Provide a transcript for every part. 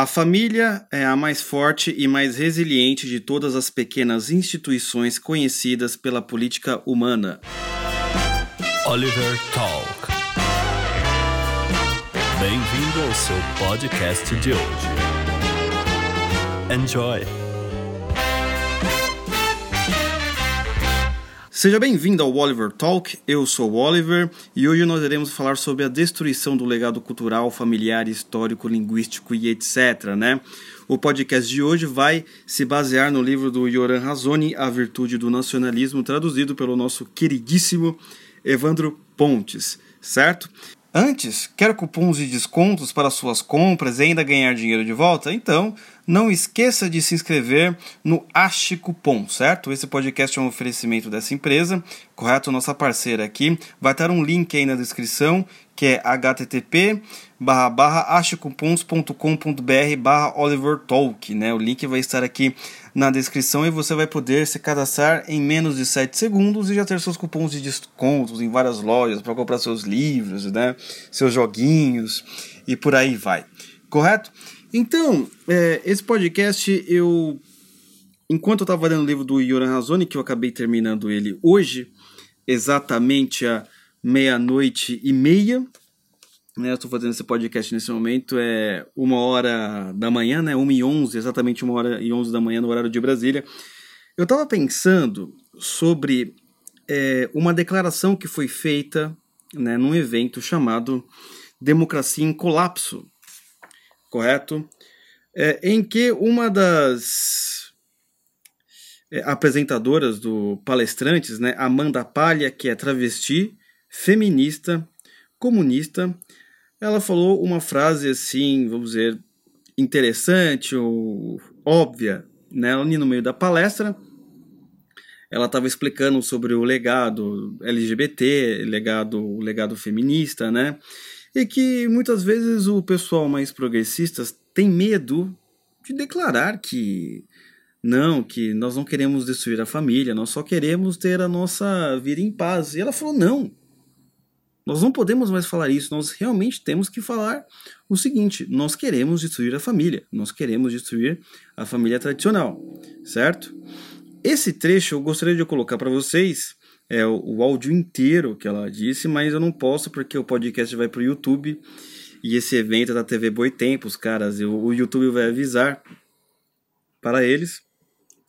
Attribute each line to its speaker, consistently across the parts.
Speaker 1: A família é a mais forte e mais resiliente de todas as pequenas instituições conhecidas pela política humana.
Speaker 2: Oliver Talk. Bem-vindo ao seu podcast de hoje. Enjoy!
Speaker 1: Seja bem-vindo ao Oliver Talk, eu sou o Oliver e hoje nós iremos falar sobre a destruição do legado cultural, familiar, histórico, linguístico e etc. Né? O podcast de hoje vai se basear no livro do Yoran Razoni, A Virtude do Nacionalismo, traduzido pelo nosso queridíssimo Evandro Pontes, certo? Antes, quer cupons de descontos para suas compras e ainda ganhar dinheiro de volta? Então, não esqueça de se inscrever no Ache Cupom, certo? Esse podcast é um oferecimento dessa empresa, correto? Nossa parceira aqui. Vai estar um link aí na descrição, que é http barra barra barra Oliver Talk, né? O link vai estar aqui na descrição e você vai poder se cadastrar em menos de 7 segundos e já ter seus cupons de descontos em várias lojas para comprar seus livros, né? Seus joguinhos e por aí vai. Correto? Então, é, esse podcast eu. Enquanto eu estava lendo o livro do Yoran Razoni, que eu acabei terminando ele hoje, exatamente a meia-noite e meia, né, estou fazendo esse podcast nesse momento, é uma hora da manhã, né, uma e onze, exatamente uma hora e onze da manhã no horário de Brasília. Eu estava pensando sobre é, uma declaração que foi feita né, num evento chamado Democracia em Colapso, correto? É, em que uma das é, apresentadoras do palestrantes, né, Amanda Palha, que é travesti, feminista, comunista, ela falou uma frase assim, vamos dizer, interessante ou óbvia, né, no meio da palestra. Ela estava explicando sobre o legado LGBT, legado, o legado feminista, né? E que muitas vezes o pessoal mais progressista tem medo de declarar que não, que nós não queremos destruir a família, nós só queremos ter a nossa vida em paz. E ela falou: não, nós não podemos mais falar isso, nós realmente temos que falar o seguinte: nós queremos destruir a família, nós queremos destruir a família tradicional, certo? Esse trecho eu gostaria de colocar para vocês é, o, o áudio inteiro que ela disse, mas eu não posso porque o podcast vai para o YouTube e esse evento é da TV Boitempos, caras. Eu, o YouTube vai avisar para eles.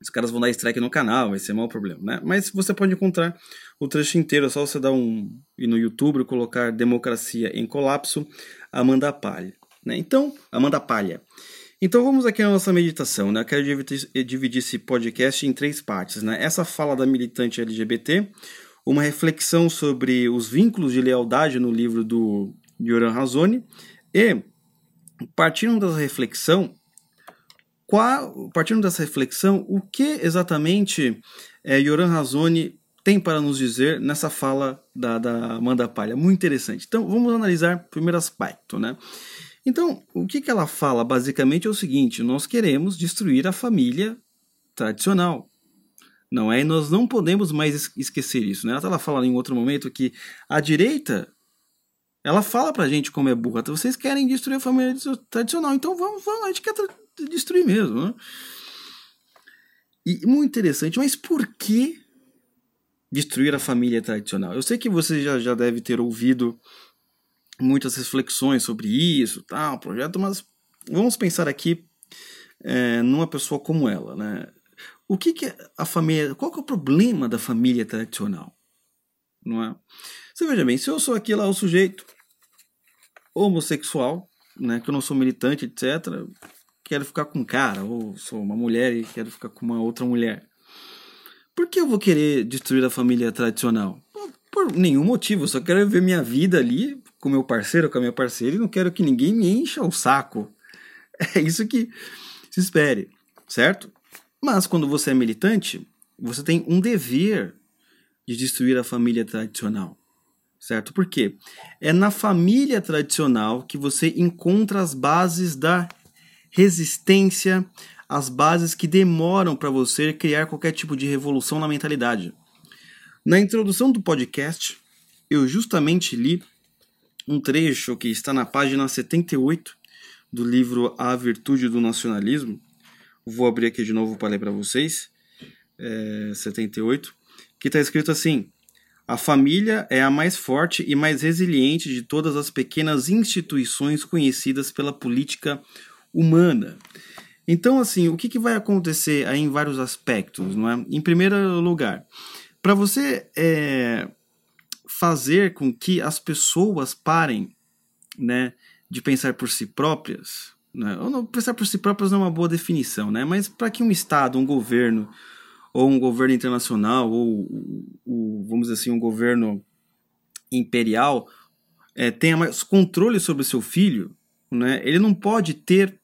Speaker 1: Os caras vão dar strike no canal, vai ser mau problema, né? Mas você pode encontrar o trecho inteiro, é só você dar um. ir no YouTube colocar Democracia em Colapso, Amanda Palha. Né? Então, Amanda Palha. Então vamos aqui na nossa meditação, né? Eu quero dividir, esse podcast em três partes, né? Essa fala da militante LGBT, uma reflexão sobre os vínculos de lealdade no livro do Yoran Razoni e partindo dessa reflexão, qual, partindo dessa reflexão, o que exatamente é, Yoran Razoni tem para nos dizer nessa fala da, da Amanda Palha? Muito interessante. Então vamos analisar primeiro aspecto, né? Então, o que, que ela fala basicamente é o seguinte: nós queremos destruir a família tradicional. Não é? E nós não podemos mais esquecer isso. Né? Ela falando em outro momento que a direita ela fala pra gente como é burra. Vocês querem destruir a família tradicional, então vamos, vamos a gente quer destruir mesmo. Né? E muito interessante, mas por que destruir a família tradicional? Eu sei que você já, já deve ter ouvido muitas reflexões sobre isso, tal, projeto, mas vamos pensar aqui é, numa pessoa como ela, né? O que, que a família, qual que é o problema da família tradicional, não é? Você veja bem, se eu sou aqui lá o sujeito homossexual, né, que eu não sou militante, etc, quero ficar com um cara, ou sou uma mulher e quero ficar com uma outra mulher. Por que eu vou querer destruir a família tradicional? Por nenhum motivo, eu só quero ver minha vida ali com meu parceiro, com a minha parceira, e não quero que ninguém me encha o saco. É isso que se espere, certo? Mas quando você é militante, você tem um dever de destruir a família tradicional, certo? Por quê? É na família tradicional que você encontra as bases da resistência, as bases que demoram para você criar qualquer tipo de revolução na mentalidade. Na introdução do podcast, eu justamente li um trecho que está na página 78 do livro A Virtude do Nacionalismo. Vou abrir aqui de novo para ler para vocês. É, 78. Que está escrito assim: A família é a mais forte e mais resiliente de todas as pequenas instituições conhecidas pela política humana. Então, assim, o que, que vai acontecer aí em vários aspectos, não é? Em primeiro lugar, para você é, fazer com que as pessoas parem, né, de pensar por si próprias, né? Ou não, pensar por si próprias não é uma boa definição, né? Mas para que um Estado, um governo, ou um governo internacional, ou, ou vamos dizer assim, um governo imperial, é, tenha mais controle sobre o seu filho, né? Ele não pode ter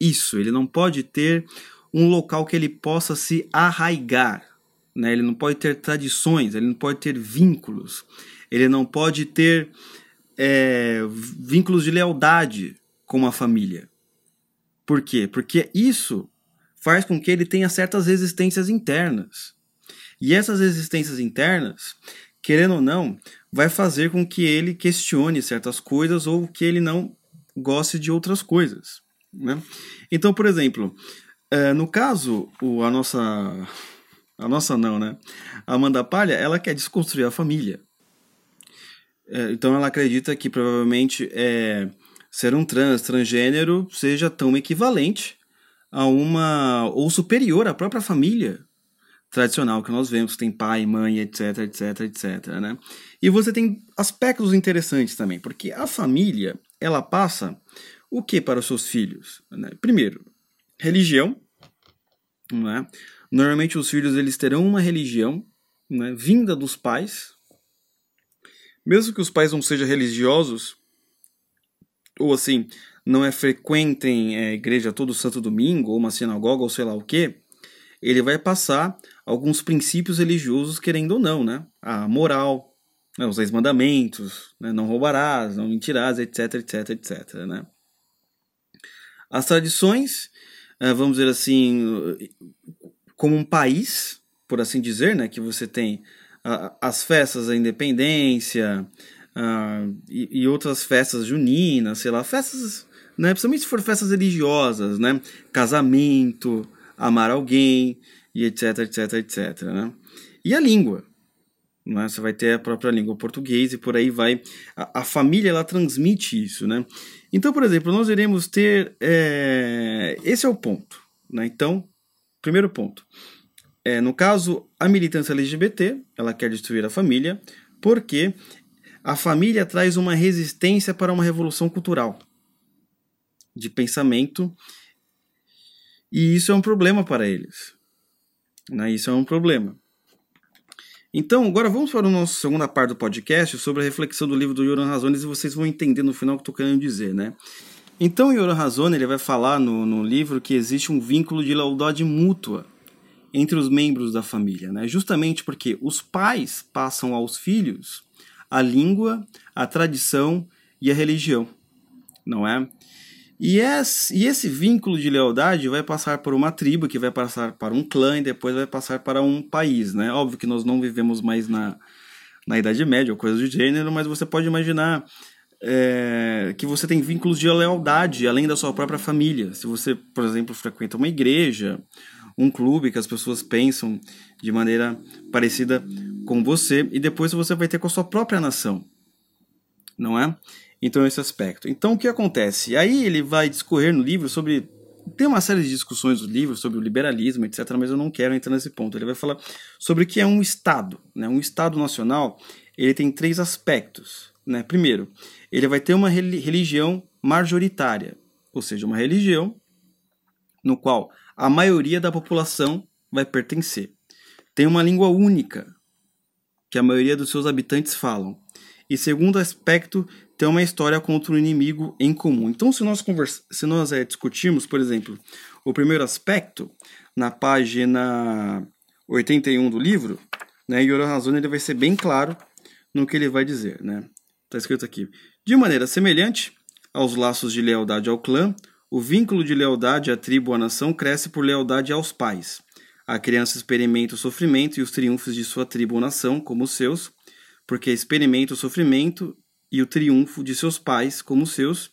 Speaker 1: isso, ele não pode ter um local que ele possa se arraigar, né? ele não pode ter tradições, ele não pode ter vínculos, ele não pode ter é, vínculos de lealdade com a família. Por quê? Porque isso faz com que ele tenha certas resistências internas. E essas resistências internas, querendo ou não, vai fazer com que ele questione certas coisas ou que ele não goste de outras coisas. Né? Então, por exemplo, é, no caso, a nossa. A nossa não, né? A Amanda Palha, ela quer desconstruir a família. É, então ela acredita que provavelmente é, ser um trans, transgênero, seja tão equivalente a uma. ou superior à própria família tradicional que nós vemos, tem pai, mãe, etc, etc, etc, né? E você tem aspectos interessantes também, porque a família, ela passa o que para os seus filhos? Né? Primeiro, religião. Né? Normalmente os filhos eles terão uma religião né, vinda dos pais. Mesmo que os pais não sejam religiosos, ou assim, não é frequentem a é, igreja todo santo domingo, ou uma sinagoga, ou sei lá o que, ele vai passar alguns princípios religiosos, querendo ou não, né? A moral, né? os dez mandamentos, né? não roubarás, não mentirás, etc, etc, etc, né? As tradições, eh, vamos dizer assim, como um país, por assim dizer, né, que você tem as festas da independência e, outras festas juninas, sei lá, festas, né, principalmente se for festas religiosas, né, casamento, amar alguém e etc, etc, etc, né. E a língua, né? Você vai ter a própria língua portuguesa e por aí vai. A, a, família ela transmite isso, né? Então, por exemplo, nós iremos ter. É... Esse é o ponto. Né? Então, primeiro ponto. É, no caso, a militância LGBT, ela quer destruir a família, porque a família traz uma resistência para uma revolução cultural de pensamento, e isso é um problema para eles. Né? Isso é um problema. Então, agora vamos para a nossa segunda parte do podcast sobre a reflexão do livro do Yoran Razones e vocês vão entender no final o que estou querendo dizer, né? Então, o Yoran Razone ele vai falar no, no livro que existe um vínculo de lealdade mútua entre os membros da família, né? Justamente porque os pais passam aos filhos a língua, a tradição e a religião, não é? E e esse vínculo de lealdade vai passar por uma tribo, que vai passar para um clã e depois vai passar para um país, né? Óbvio que nós não vivemos mais na, na Idade Média ou coisa do gênero, mas você pode imaginar é, que você tem vínculos de lealdade além da sua própria família. Se você, por exemplo, frequenta uma igreja, um clube que as pessoas pensam de maneira parecida com você, e depois você vai ter com a sua própria nação, não é? Então, esse aspecto. Então, o que acontece? Aí ele vai discorrer no livro sobre. Tem uma série de discussões do livro sobre o liberalismo, etc., mas eu não quero entrar nesse ponto. Ele vai falar sobre o que é um Estado. Né? Um Estado nacional ele tem três aspectos. Né? Primeiro, ele vai ter uma religião majoritária, ou seja, uma religião no qual a maioria da população vai pertencer. Tem uma língua única, que a maioria dos seus habitantes falam. E segundo aspecto, ter uma história contra um inimigo em comum. Então, se nós, convers... se nós é, discutirmos, por exemplo, o primeiro aspecto, na página 81 do livro, né, Yoro Razone ele vai ser bem claro no que ele vai dizer. Né? Está escrito aqui. De maneira semelhante aos laços de lealdade ao clã, o vínculo de lealdade à tribo ou à nação cresce por lealdade aos pais. A criança experimenta o sofrimento e os triunfos de sua tribo ou nação, como os seus, porque experimenta o sofrimento e o triunfo de seus pais como seus,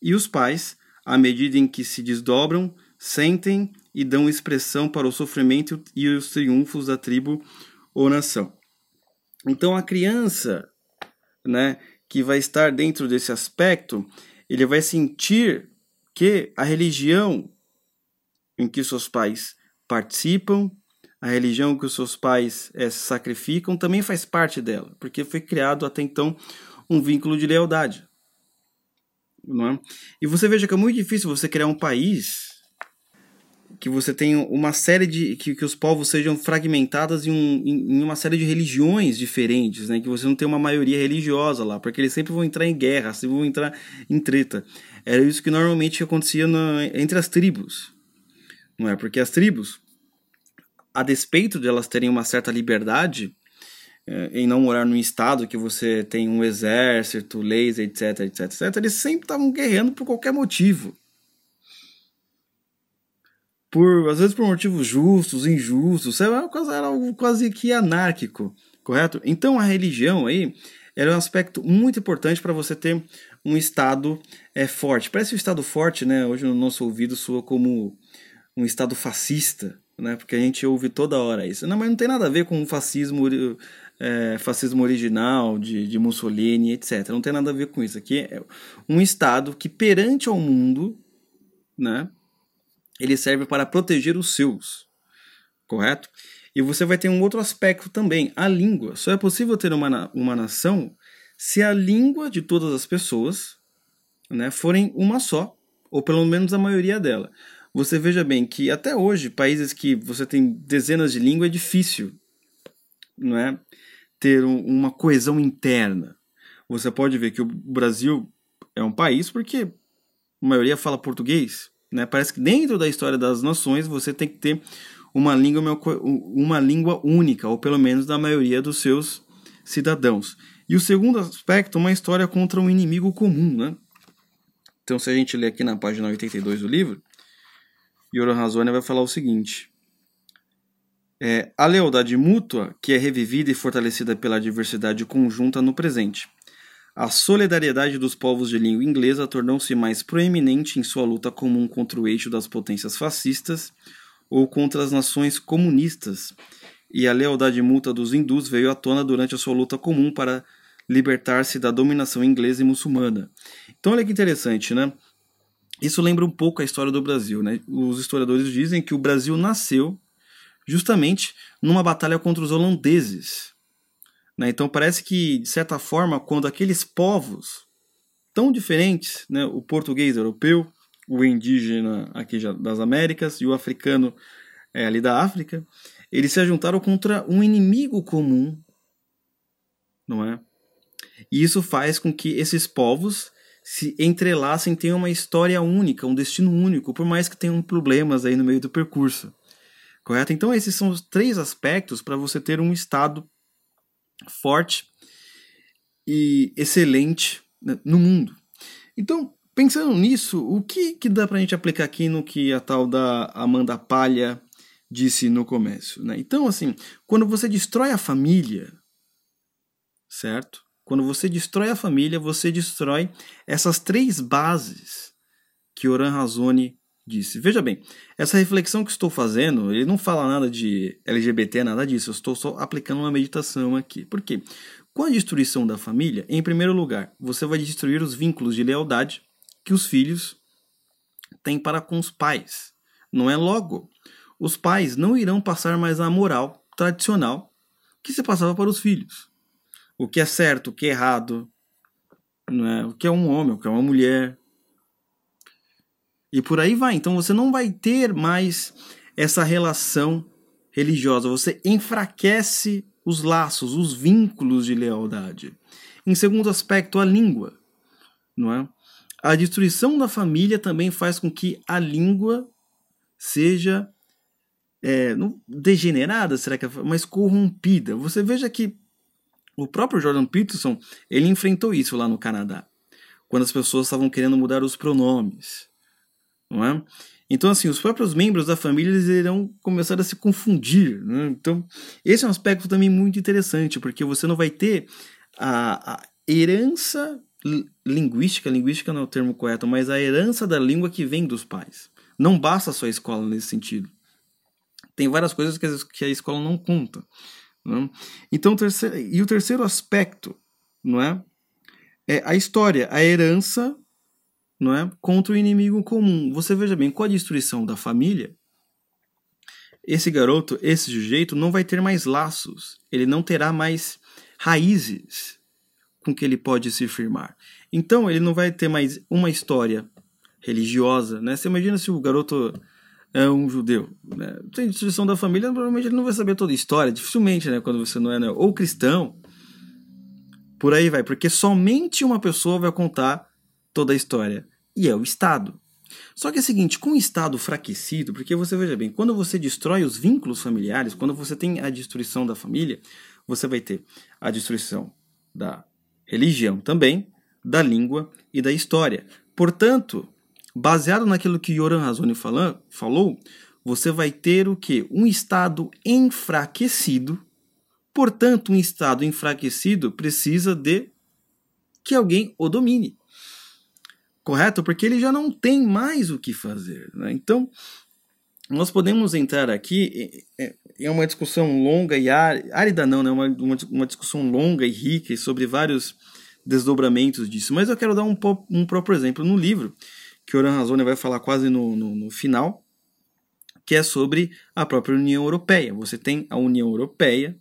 Speaker 1: e os pais à medida em que se desdobram, sentem e dão expressão para o sofrimento e os triunfos da tribo ou nação. Então a criança, né, que vai estar dentro desse aspecto, ele vai sentir que a religião em que seus pais participam, a religião que os seus pais é, sacrificam, também faz parte dela, porque foi criado até então um vínculo de lealdade. É? E você veja que é muito difícil você criar um país que você tenha uma série de. que, que os povos sejam fragmentados em, um, em, uma série de religiões diferentes, né? Que você não tem uma maioria religiosa lá, porque eles sempre vão entrar em guerra, sempre vão entrar em treta. Era isso que normalmente acontecia entre as tribos. Não é? Porque as tribos, a despeito de elas terem uma certa liberdade é, em não morar num estado que você tem um exército, leis, etc, etc, etc, eles sempre estavam guerreando por qualquer motivo por às vezes por motivos justos, injustos, era, era algo quase que anárquico, correto? Então a religião aí era um aspecto muito importante para você ter um estado é, forte. Parece um estado forte, né? Hoje no nosso ouvido soa como um estado fascista, né? Porque a gente ouve toda hora isso. Não, mas não tem nada a ver com o fascismo, é, fascismo original de, de Mussolini, etc. Não tem nada a ver com isso. Aqui é um estado que perante ao mundo, né? Ele serve para proteger os seus, correto? E você vai ter um outro aspecto também, a língua. Só é possível ter uma, uma nação se a língua de todas as pessoas né, forem uma só, ou pelo menos a maioria dela. Você veja bem que até hoje, países que você tem dezenas de línguas, é difícil não é, ter um, uma coesão interna. Você pode ver que o Brasil é um país porque a maioria fala português, né? Parece que dentro da história das nações você tem que ter uma língua, uma língua única, ou pelo menos da maioria dos seus cidadãos. E o segundo aspecto, uma história contra um inimigo comum. Né? Então, se a gente ler aqui na página 82 do livro, Razone vai falar o seguinte. É, a lealdade mútua, que é revivida e fortalecida pela diversidade conjunta no presente. A solidariedade dos povos de língua inglesa tornou-se mais proeminente em sua luta comum contra o eixo das potências fascistas ou contra as nações comunistas, e a lealdade mútua dos hindus veio à tona durante a sua luta comum para libertar-se da dominação inglesa e muçulmana. Então olha que interessante, né? Isso lembra um pouco a história do Brasil, né? Os historiadores dizem que o Brasil nasceu justamente numa batalha contra os holandeses, né? Então parece que, de certa forma, quando aqueles povos tão diferentes, né, o português europeu, o indígena aqui das Américas e o africano é, ali da África, eles se juntaram contra um inimigo comum, não é? E isso faz com que esses povos se entrelacem, tenham uma história única, um destino único, por mais que tenham problemas aí no meio do percurso. Correto? Então esses são os três aspectos para você ter um estado forte e excelente né, no mundo. Então, pensando nisso, o que, que dá para a gente aplicar aqui no que a tal da Amanda Palha disse no começo? Né? Então, assim, quando você destrói a família, certo? Quando você destrói a família, você destrói essas três bases que Oran Razoni disse. Veja bem, essa reflexão que estou fazendo, ele não fala nada de LGBT, nada disso. Eu estou só aplicando uma meditação aqui. Por quê? Com a destruição da família, em primeiro lugar, você vai destruir os vínculos de lealdade que os filhos têm para com os pais. Não é logo. Os pais não irão passar mais a moral tradicional que se passava para os filhos. O que é certo, o que é errado, não é? o que é um homem, o que é uma mulher, e por aí vai. Então você não vai ter mais essa relação religiosa. Você enfraquece os laços, os vínculos de lealdade. Em segundo aspecto, a língua, não é? A destruição da família também faz com que a língua seja é, não, degenerada, será que é, mas corrompida. Você veja que o próprio Jordan Peterson ele enfrentou isso lá no Canadá, quando as pessoas estavam querendo mudar os pronomes não é? Então, assim, os próprios membros da família eles irão começar a se confundir. Né? Então, esse é um aspecto também muito interessante, porque você não vai ter a, a herança linguística, linguística não é o termo correto, mas a herança da língua que vem dos pais. Não basta só a escola nesse sentido. Tem várias coisas que a escola não conta. É? Então, terceiro, e o terceiro aspecto, não é? É a história, a herança, não é, contra o inimigo comum. Você veja bem, com a destruição da família, esse garoto, esse sujeito, não vai ter mais laços. Ele não terá mais raízes com que ele pode se firmar. Então, ele não vai ter mais uma história religiosa, né? Você imagina se o garoto é um judeu, né? Tem destruição da família, provavelmente ele não vai saber toda a história, dificilmente, né? Quando você não é, né? ou cristão, por aí vai, porque somente uma pessoa vai contar toda a história, e é o Estado. Só que é o seguinte, com o Estado fraquecido, porque você veja bem, quando você destrói os vínculos familiares, quando você tem a destruição da família, você vai ter a destruição da religião também, da língua e da história. Portanto, baseado naquilo que Yoran Razoni falou, você vai ter o que? Um Estado enfraquecido. Portanto, um Estado enfraquecido precisa de que alguém o domine. Correto? Porque ele já não tem mais o que fazer. Né? Então, nós podemos entrar aqui é uma discussão longa e árida, não, né? uma, uma, uma discussão longa e rica sobre vários desdobramentos disso. Mas eu quero dar um, um próprio exemplo no livro, que Oran Razone vai falar quase no, no, no final, que é sobre a própria União Europeia. Você tem a União Europeia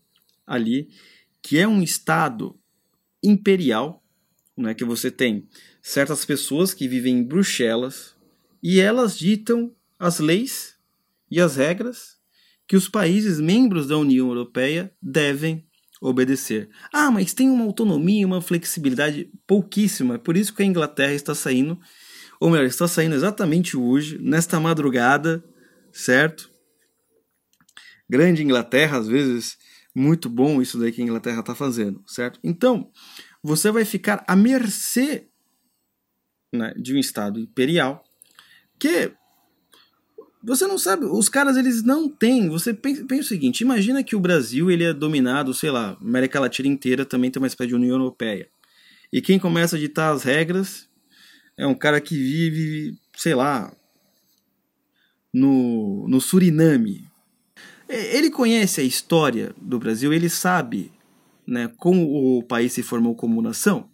Speaker 1: ali, que é um Estado imperial, né, que você tem certas pessoas que vivem em Bruxelas e elas ditam as leis e as regras que os países membros da União Europeia devem obedecer. Ah, mas tem uma autonomia, uma flexibilidade pouquíssima. É por isso que a Inglaterra está saindo, ou melhor, está saindo exatamente hoje, nesta madrugada, certo? Grande Inglaterra, às vezes, muito bom isso daí que a Inglaterra está fazendo, certo? Então, você vai ficar à mercê né, de um Estado imperial que você não sabe, os caras eles não têm. Você pensa, pensa, o seguinte: imagina que o Brasil ele é dominado, sei lá, América Latina inteira também tem uma espécie de União Europeia. E quem começa a ditar as regras é um cara que vive, sei lá, no, no Suriname. Ele conhece a história do Brasil, ele sabe né, como o país se formou como nação?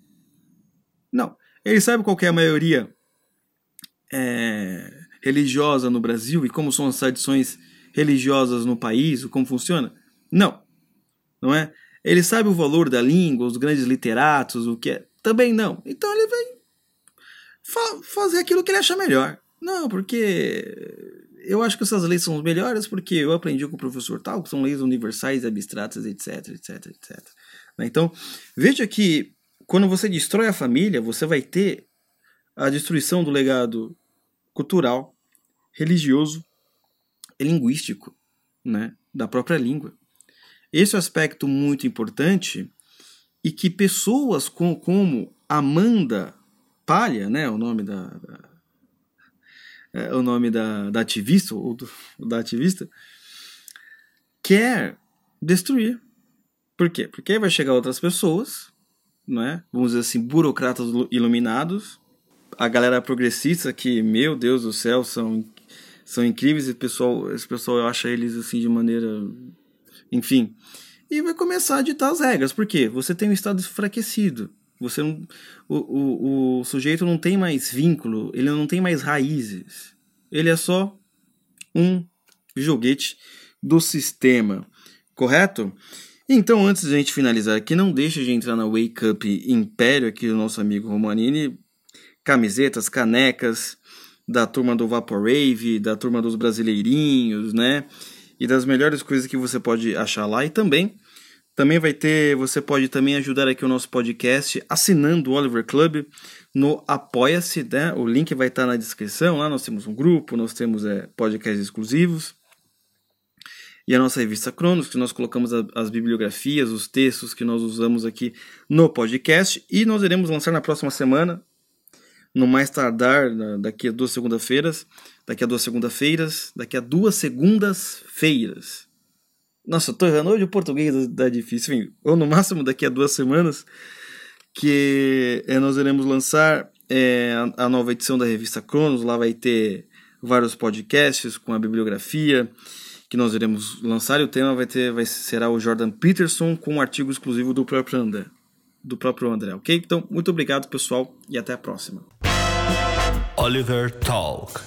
Speaker 1: Não. Ele sabe qual é a maioria é, religiosa no Brasil e como são as tradições religiosas no país, como funciona? Não. Não é? Ele sabe o valor da língua, os grandes literatos, o que é? Também não. Então ele vai fa fazer aquilo que ele acha melhor. Não, porque eu acho que essas leis são as melhores porque eu aprendi com o professor tal, que são leis universais, abstratas, etc, etc, etc. Então, veja que quando você destrói a família, você vai ter a destruição do legado cultural, religioso e linguístico né, da própria língua. Esse é um aspecto muito importante e que pessoas com, como Amanda Palha, né, o nome da, da é, o nome da, da ativista ou do, da ativista, quer destruir. Por quê? Porque vai chegar outras pessoas, é? vamos dizer assim, burocratas iluminados, a galera progressista que, meu Deus do céu, são são incríveis e pessoal, esse pessoal acha eles assim de maneira. Enfim. E vai começar a ditar as regras. Por quê? Você tem um estado enfraquecido. Você não, o, o, o sujeito não tem mais vínculo, ele não tem mais raízes. Ele é só um joguete do sistema. Correto? Então, antes de a gente finalizar aqui, não deixe de entrar na Wake Up Império aqui do nosso amigo Romanini. Camisetas, canecas, da turma do Vaporwave, da turma dos Brasileirinhos, né? E das melhores coisas que você pode achar lá. E também, também vai ter, você pode também ajudar aqui o nosso podcast assinando o Oliver Club no Apoia-se, né? O link vai estar na descrição. Lá nós temos um grupo, nós temos é, podcasts exclusivos. E a nossa revista Cronos, que nós colocamos as bibliografias, os textos que nós usamos aqui no podcast. E nós iremos lançar na próxima semana no mais tardar daqui a duas segunda-feiras, daqui a duas segunda-feiras, daqui a duas segundas-feiras. Nossa, eu tô errando hoje o português tá difícil, enfim, ou no máximo daqui a duas semanas, que é, nós iremos lançar é, a nova edição da revista Cronos. Lá vai ter vários podcasts com a bibliografia que nós iremos lançar e o tema vai ter vai será o Jordan Peterson com um artigo exclusivo do próprio André, do próprio André, ok? Então muito obrigado pessoal e até a próxima.
Speaker 2: Oliver Talk.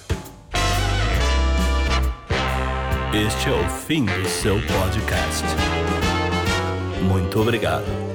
Speaker 2: Este é o fim do seu podcast. Muito obrigado.